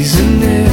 Isn't it?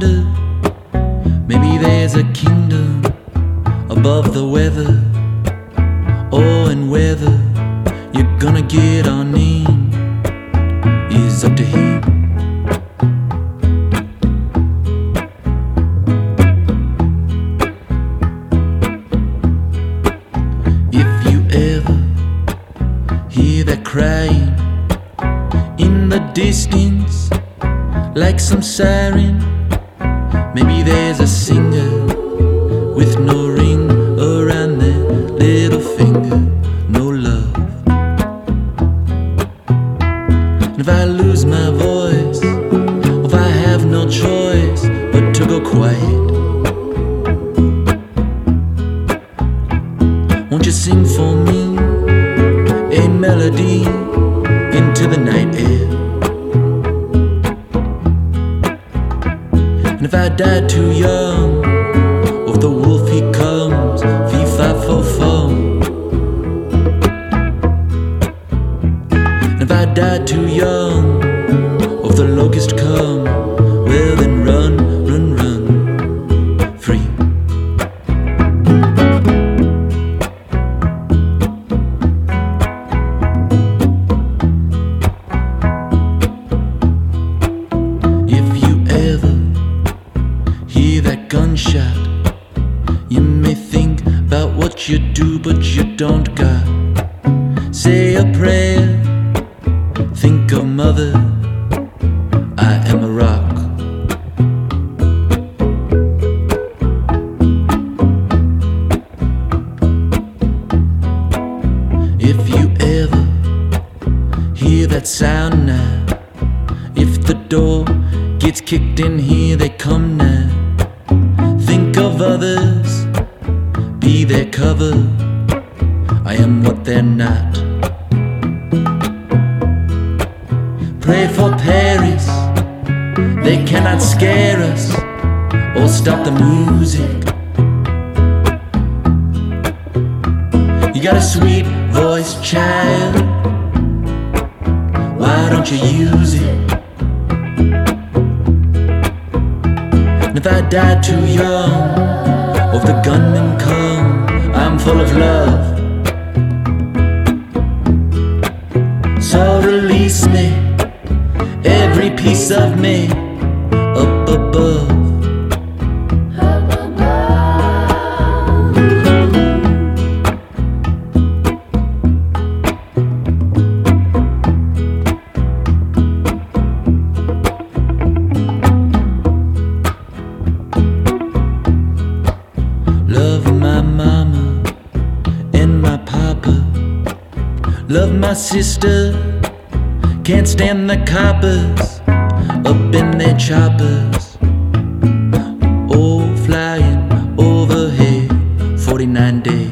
wonder. Won't you sing for me a melody into the night air? And if I die too young, that sound now. If the door gets kicked in here, they come now. Think of others, be their cover. I am what they're not. Pray for Paris, they cannot scare us or stop the music. You got a sweet voice, child don't you use it? And if I die too young, or if the gunmen come, I'm full of love. So release me, every piece of me up above. Sister. Can't stand the coppers up in their choppers. Oh, flying overhead, 49 day.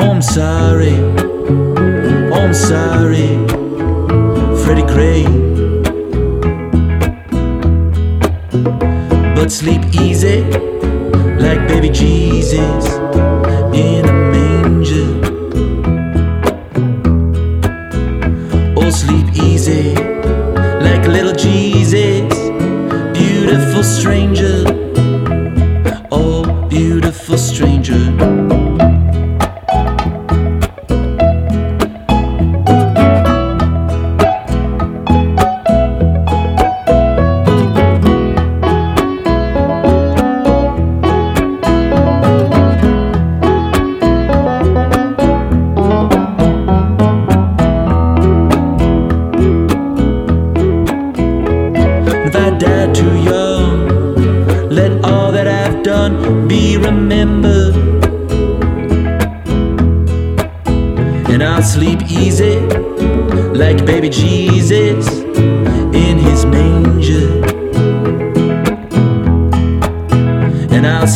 Oh, I'm sorry. Oh, I'm sorry. Freddie Gray. But sleep easy, like baby Jesus in a manger. Oh, sleep easy, like little Jesus, beautiful stranger.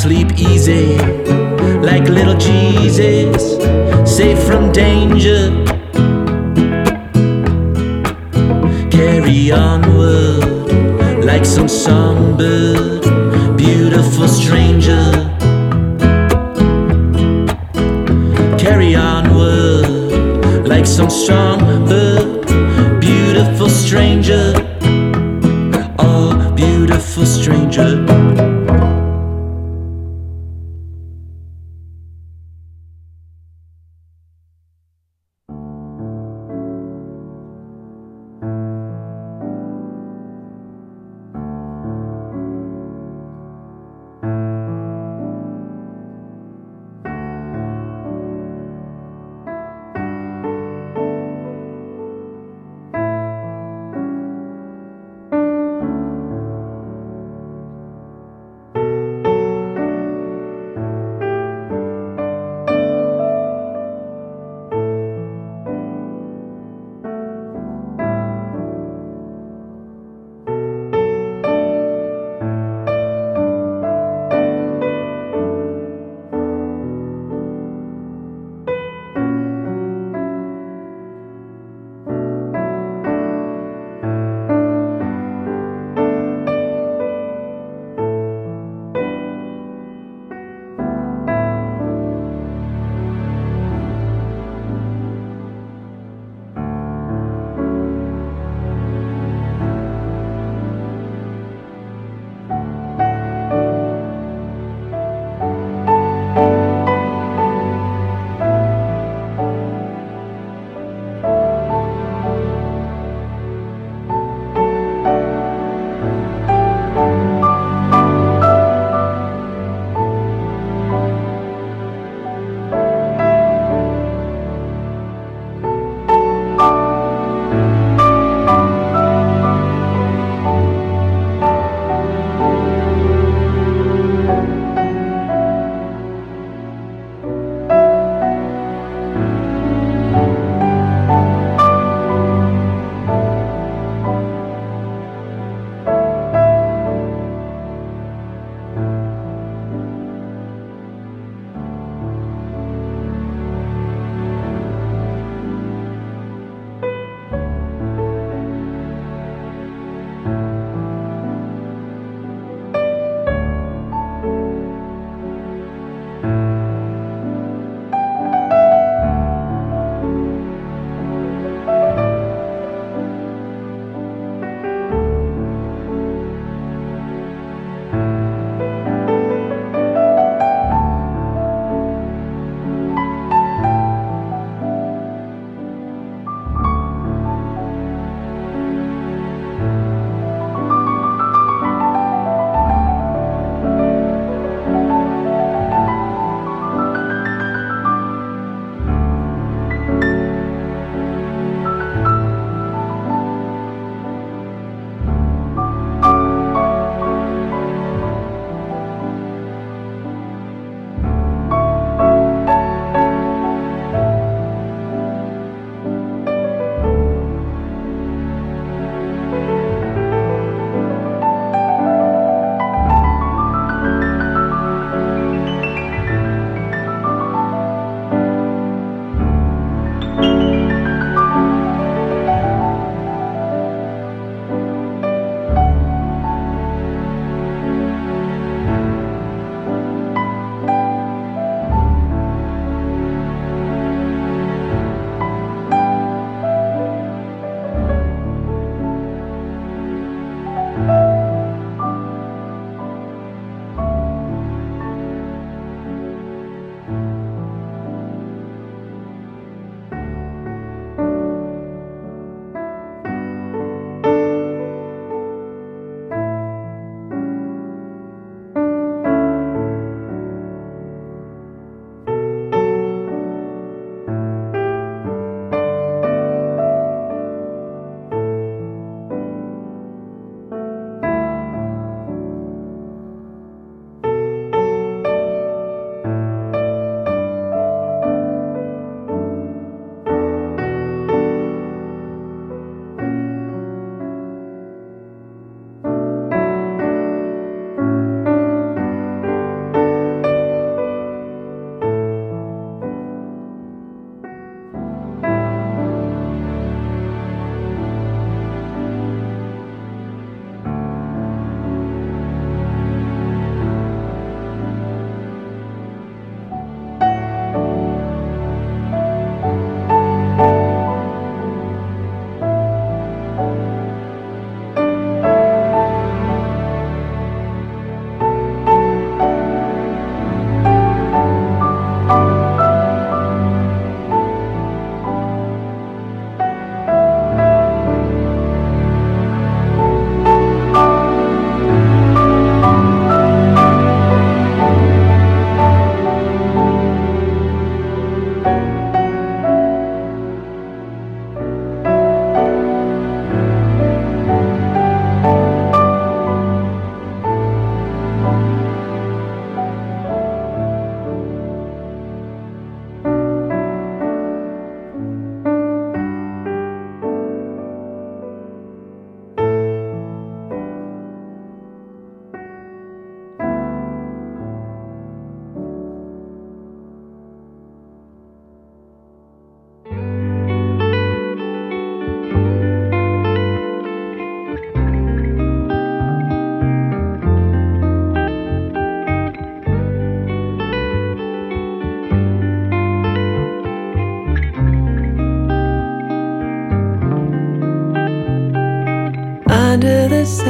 Sleep easy, like little Jesus, safe from danger. Carry onward like some songbird, beautiful stranger. Carry onward like some strong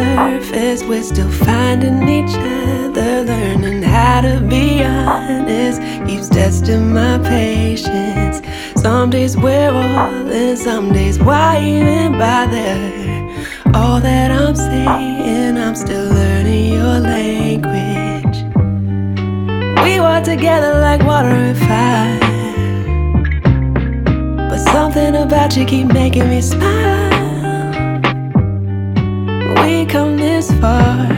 surface, we're still finding each other, learning how to be honest. Keeps testing my patience. Some days we're all in, some days why even bother? All that I'm saying, I'm still learning your language. We walk together like water and fire, but something about you keep making me smile. this far.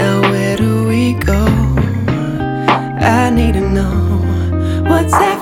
Now, where do we go? I need to know what's happening.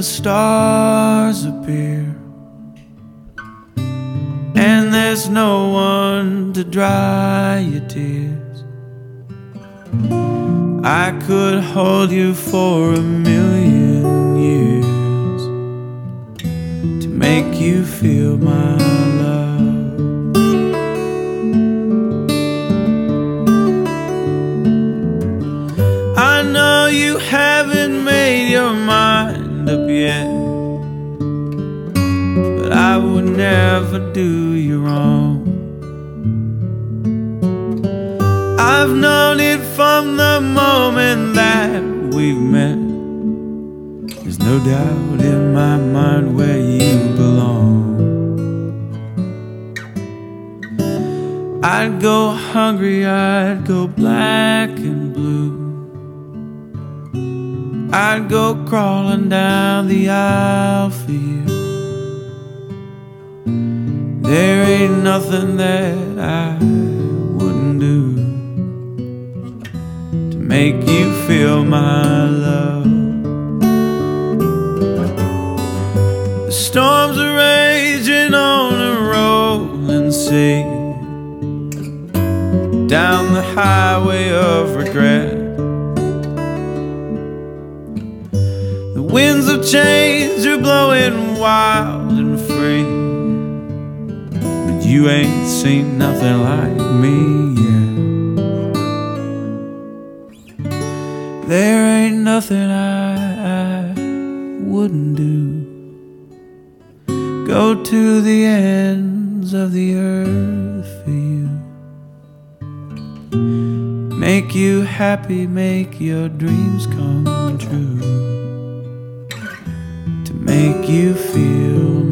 The stars appear, and there's no one to dry your tears. I could hold you for a million years to make you feel my love. I know you haven't made your mind never do you wrong. I've known it from the moment that we've met. There's no doubt in my mind where you belong. I'd go hungry, I'd go black and blue. I'd go crawling down the aisle for you. There ain't nothing that I wouldn't do to make you feel my love. The storms are raging on a rolling sea down the highway of regret. The winds of change are blowing wild and free. You ain't seen nothing like me yet. There ain't nothing I, I wouldn't do. Go to the ends of the earth for you. Make you happy, make your dreams come true. To make you feel